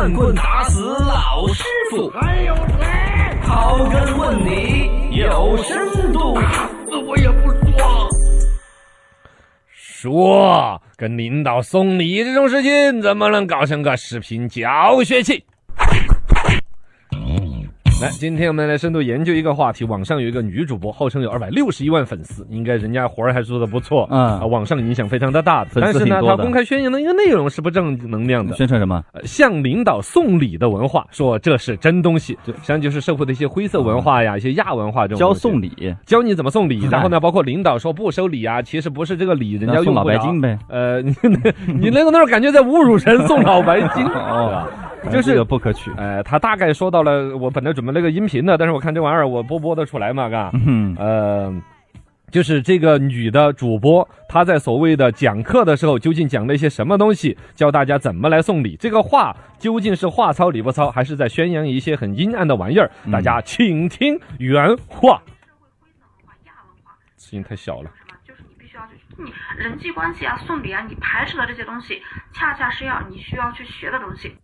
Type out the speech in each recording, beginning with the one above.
乱棍打死老师傅，还有谁？刨根问底有深度。打死我也不说。说跟领导送礼这种事情，怎么能搞成个视频教学器？来，今天我们来深度研究一个话题。网上有一个女主播，号称有二百六十一万粉丝，应该人家活儿还做的不错，嗯啊，网上影响非常的大。但是呢，她公开宣扬的一个内容是不正能量的。宣传什么？呃向领导送礼的文化，说这是真东西，对实际上就是社会的一些灰色文化呀，一些亚文化这种教送礼，教你怎么送礼，然后呢，包括领导说不收礼啊，其实不是这个礼，人家那送老用不了白金呗。呃，你 你那个那儿感觉在侮辱人，送老白金，哦，就是这个不可取。呃，他大概说到了，我本来准备了个音频的，但是我看这玩意儿我播播得出来嘛，嘎，嗯，呃。就是这个女的主播，她在所谓的讲课的时候，究竟讲了一些什么东西，教大家怎么来送礼？这个话究竟是话糙理不糙，还是在宣扬一些很阴暗的玩意儿？嗯大家请听原话。声音太小了。什么？就是你必须要去，你人际关系啊、送礼啊，你排斥的这些东西，恰恰是要你需要去学的东西。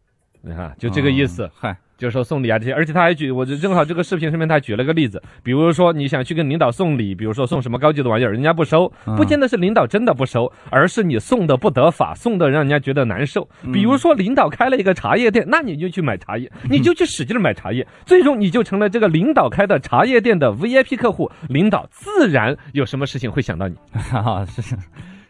你看，就这个意思。哦嗨，就是说送礼啊这些，而且他还举，我就正好这个视频上面他还举了个例子，比如说你想去跟领导送礼，比如说送什么高级的玩意儿，人家不收，嗯不见得是领导真的不收，而是你送的不得法，送的让人家觉得难受。嗯比如说领导开了一个茶叶店，那你就去买茶叶，你就去使劲儿买茶叶，最终你就成了这个领导开的茶叶店的 VIP 客户，领导自然有什么事情会想到你。哈 哈，是是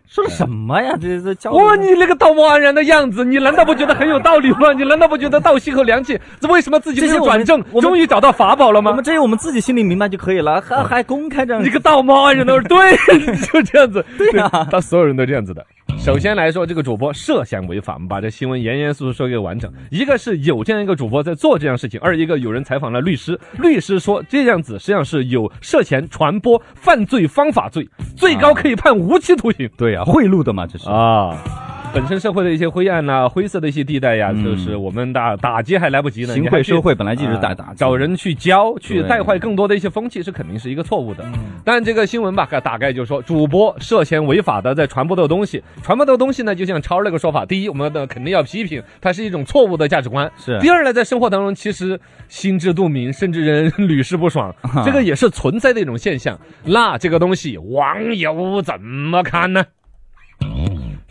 说了什么呀？这这教哇，你那个道貌岸然的样子，你难道不觉得很有道理吗？你难道不觉得道心和良气？这为什么自己没这些我们有转正，终于找到法宝了吗？我们只有我们自己心里明白就可以了，还还公开这样你个道貌岸然的，对，就这样子，对呀他所有人都这样子的。首先来说，这个主播涉嫌违法，我们把这新闻严严肃肃说一个完整。一个是有这样一个主播在做这样事情，二一个有人采访了律师，律师说这样子实际上是有涉嫌传播犯罪方法罪，最高可以判无期徒刑对呀，贿赂的嘛，这是。啊。本身社会的一些灰暗呐、灰色的一些地带呀，嗯就是我们打打击还来不及呢，行贿受贿本来就是打啊打击找人去教，去带坏更多的一些风气，是肯定是一个错误的。嗯但这个新闻吧，大概就是说，主播涉嫌违法的在传播的东西，传播的东西呢，就像超那个说法，第一，我们的肯定要批评，它是一种错误的价值观。是第二呢，在生活当中，其实心知肚明，甚至人 屡试不爽，这个也是存在的一种现象。那这个东西，网友怎么看呢？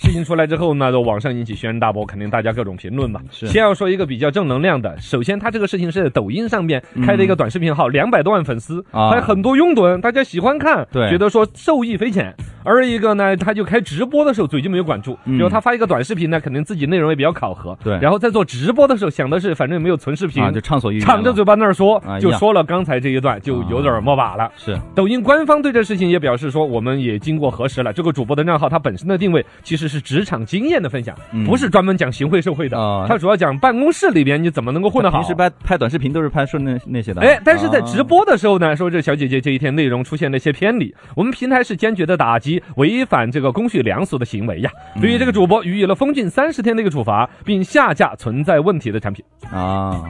事情出来之后呢，就网上引起轩然大波，肯定大家各种评论嘛。是先要说一个比较正能量的，首先他这个事情是在抖音上面开的一个短视频号，两百多万粉丝，还有很多拥趸，大家喜欢看，觉得说受益匪浅。而一个呢，他就开直播的时候嘴就没有管住，嗯。比如他发一个短视频呢，肯定自己内容也比较考核，对。然后在做直播的时候想的是，反正也没有存视频，啊，就畅所欲言敞着嘴巴那儿说啊，就说了刚才这一段，就有点没把了。是。抖音官方对这事情也表示说，我们也经过核实了，这个主播的账号他本身的定位其实是职场经验的分享，嗯。不是专门讲行贿受贿的。啊。它主要讲办公室里边你怎么能够混得好。平。时拍拍短视频都是拍说那那些的。哎，但是在直啊播的时候呢，说这小姐姐这一天内容出现了一些偏离，我们平台是坚决的打击违反这个公序良俗的行为呀。嗯对于这个主播予以了封禁三十天的一个处罚，并下架存在问题的产品。啊，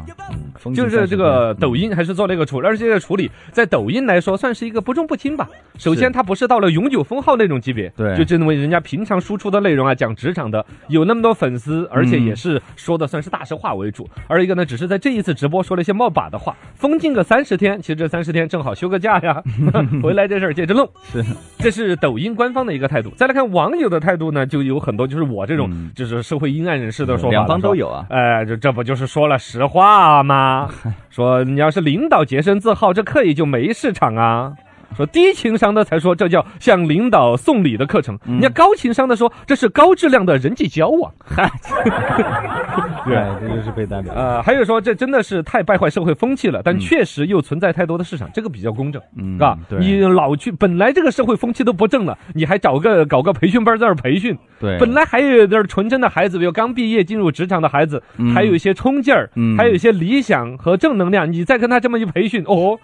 就是这个抖音还是做了一个处理，而且这个处理在抖音来说算是一个不重不轻吧。首先，是它不是到了永久封号那种级别，对就认为人家平常输出的内容啊，讲职场的有那么多粉丝，而且嗯也是说的算是大实话为主。而一个呢，只是在这一次直播说了一些冒把的话，封禁个三十天，其实这三十天正好休个假呀，回来这事儿接着弄。是这是抖音官方的一个态度。再来看网友的态度呢，就有很多就是我这种嗯就是社会阴暗人士的说法了，两方都有啊。哎，这这不就是说了实话吗？说你要是领导洁身自好，这课也就没市场啊。说低情商的才说这叫向领导送礼的课程，嗯人家高情商的说这是高质量的人际交往。对，这就是被代表。呃，还有说这真的是太败坏社会风气了，但确实又存在太多的市场，这个比较公正。嗯啊，对。你老去，本来这个社会风气都不正了，你还找个搞个培训班在那儿培训，对，本来还有点纯真的孩子，比如刚毕业进入职场的孩子，嗯。还有一些冲劲儿，嗯。还有一些理想和正能量，你再跟他这么一培训，哦，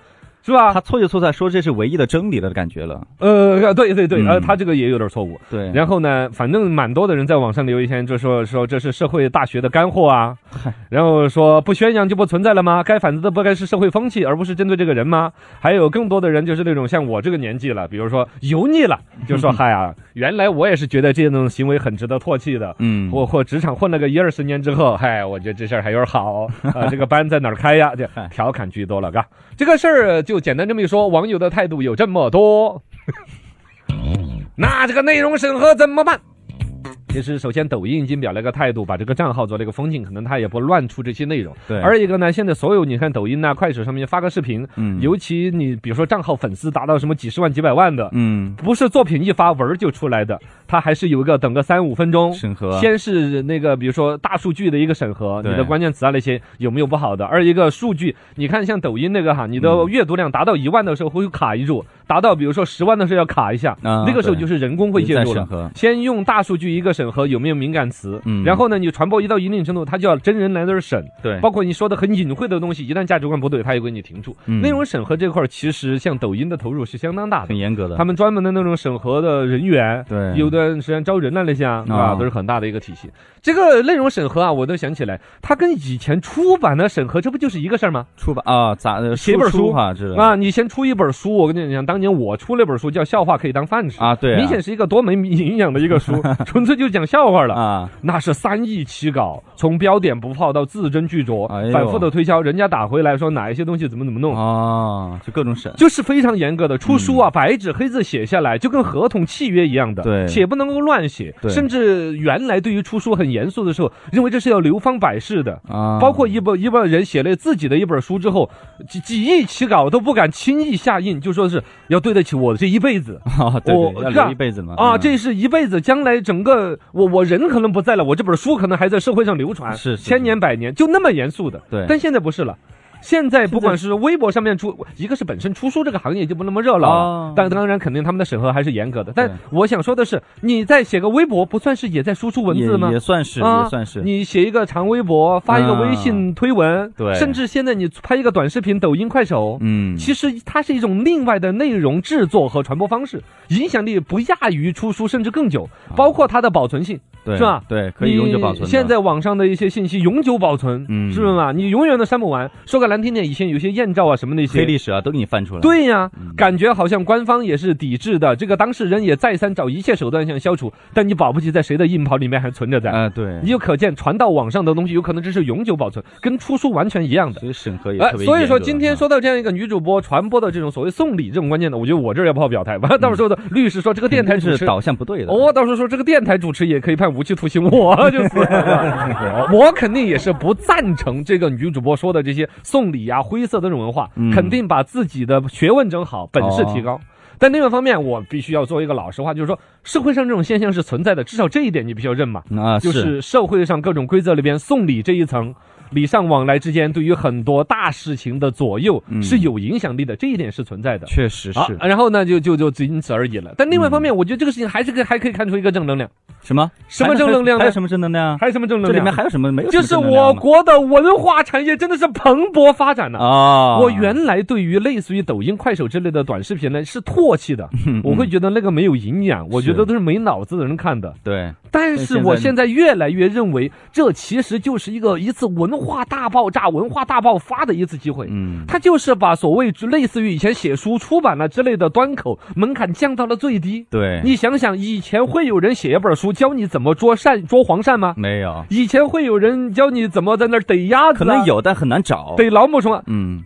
是吧？他错就错在说这是唯一的真理的感觉了。呃，对对对，嗯呃，他这个也有点错误。对，然后呢，反正蛮多的人在网上留言，就说说这是社会大学的干货啊，然后说不宣扬就不存在了吗？该反思的不该是社会风气，而不是针对这个人吗？还有更多的人就是那种像我这个年纪了，比如说油腻了，就说嗨呀，原来我也是觉得这种行为很值得唾弃的。嗯，或或职场混了个一二十年之后，嗨，我觉得这事儿还有点好啊、这个班在哪儿开呀？这 调侃居多了，嘎。这个事儿就简单这么一说，网友的态度有这么多。那这个内容审核怎么办？其实，首先抖音已经表了个态度，把这个账号做了一个封禁，可能他也不乱出这些内容。对，二一个呢，现在所有你看抖音呐、快手上面发个视频，嗯。尤其你比如说账号粉丝达到什么几十万、几百万的，嗯。不是作品一发文儿就出来的，它还是有一个等个三五分钟。审核。先是那个比如说大数据的一个审核，你的关键词啊那些有没有不好的，二一个数据，你看像抖音那个哈，你的嗯阅读量达到一万的时候会卡一住，达到比如说十万的时候要卡一下，啊那个时候就是人工会介入了。在审核，先用大数据一个审核有没有敏感词，嗯。然后呢，你传播一到一定程度，它就要真人来那儿审，对，包括你说的很隐晦的东西，一旦价值观不对，它也给你停住。嗯。内容审核这块儿，其实像抖音的投入是相当大的。很，严格的，他们专门的那种审核的人员，对。有段时间招人了那些啊，啊，啊都是很大的一个体系。这个内容审核啊，我都想起来，它跟以前出版的审核，这不就是一个事儿吗？出版啊，咋的写本书。啊，你先出一本书，我跟你讲，当年我出了本书叫《笑话可以当饭吃》。啊，对啊，明显是一个多没营养的一个书，纯粹就讲笑话了。啊，那是三亿起稿，从标点不泡到字斟句酌，哎反复的推敲，人家打回来说哪一些东西怎么怎么弄，啊，就各种审，就是非常严格的。出书啊，白纸黑字写下来，就跟合同契约一样的，对且不能够乱写。对甚至原来对于出书很严肃的时候，认为这是要流芳百世的。啊，包括一本一本人写了自己的一本书之后，几几亿起稿都不敢轻易下印，就说是要对得起我这一辈子。啊，对一辈子嘛，啊，嗯这是一辈子，将来整个我我人可能不在了，我这本书可能还在社会上流传，是是千年百年，就那么严肃的。对但现在不是了。现在不管是微博上面出，一个是本身出书这个行业就不那么热闹了哦，但当然肯定他们的审核还是严格的。但我想说的是，你在写个微博，不算是也在输出文字吗？也？也算是，啊？也算是，你写一个长微博，发一个微信推文，对。甚至现在你拍一个短视频，抖音、快手，嗯，其实它是一种另外的内容制作和传播方式，影响力不亚于出书，甚至更久，包括它的保存性，对是吧？对，可以永久保存。你现在网上的一些信息永久保存，嗯是嘛？你永远都删不完。说个难听点，以前有些艳照啊什么那些黑。历史啊，都给你翻出来。，对呀，嗯感觉好像官方也是抵制的，这个当事人也再三找一切手段想消除，但你保不齐在谁的硬盘里面还存着在。啊，对，你就可见传到网上的东西有可能这是永久保存，跟出书完全一样的。所以审核也呃特，别严格。所以说今天啊说到这样一个女主播传播的这种所谓送礼这种观念呢，我觉得我这儿要不好表态。完了，到时候的律师说这个电台是导向不对的。哦，到时候说这个电台主持也可以判无期徒刑，我就是，我肯定也是不赞成这个女主播说的这些送礼啊、灰色的这种文化，肯定把自己的学问整好，本事提高。但另外一方面，我必须要做一个老实话，就是说社会上这种现象是存在的，至少这一点你必须要认嘛。啊，就是社会上各种规则里边送礼这一层，礼尚往来之间，对于很多大事情的左右嗯。是有影响力的，这一点是存在的。确实好是，然后呢，就就就仅此而已了。但另外一方面，我觉得这个事情还是可以还可以看出一个正能量，什么？什么正能量呢？还有什么正能量？还有什么正能量？这里面还有什么没有就是？我国的文化产业真的是蓬勃发展呢、啊，我原来对于类似于抖音、快手之类的短视频呢是唾弃的，我会觉得那个没有营养，我觉得都是没脑子的人看的。对。但是我现在越来越认为，这其实就是一个一次文化大爆炸、文化大爆发的一次机会。嗯他就是把所谓类似于以前写书、出版了之类的端口门槛降到了最低。对，你想想，以前会有人写一本书教你怎么捉鳝、捉黄鳝吗？没有，以前会有人教你怎么在那儿逮鸭子、可能，有，但很难找。逮老母虫啊。嗯，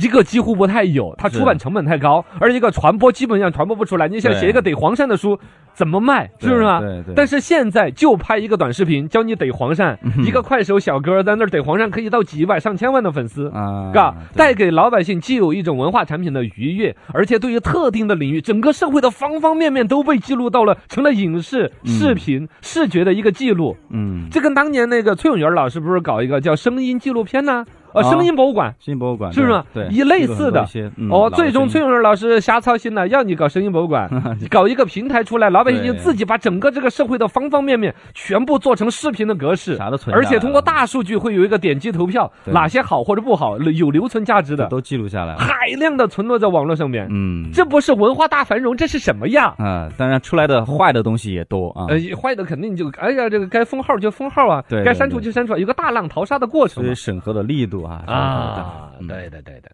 一个几乎不太有，它出版成本太高，而一个传播基本上传播不出来。你想写一个逮黄鳝的书，怎么卖？是不是啊？对对。但是现在就拍一个短视频，教你逮黄鳝，一个快手小哥在那儿逮黄鳝，可以到几百上千万的粉丝。啊，嘎，对带给老百姓既有一种文化产品的愉悦，而且对于特定的领域，整个社会的方方面面都被记录到了，成了影视、视频、视觉的一个记录。嗯，这跟当年那个崔永元老师不是搞一个叫声音纪录片呢、呃，啊。声音博物馆。声音博物馆是不是？对，一类似的。哦，最终崔永元老师瞎操心了，要你搞声音博物馆，搞一个平台出来，老百姓就自己把整个这个社会的方方面面全部做成视频的格式，啥都存而且通过大数据会有一个点击投票，哪些好或者不好，有留存价值的，都记录下来。海量的存落在网络上面。嗯，这不是文化大繁荣，这是什么呀？啊，当然出来的坏的东西也多啊。呃，坏的肯定就，哎呀，这个该封号就封号啊，该删除就删除，有个大浪淘沙的过程嘛。所以审核的力度啊，对的对的。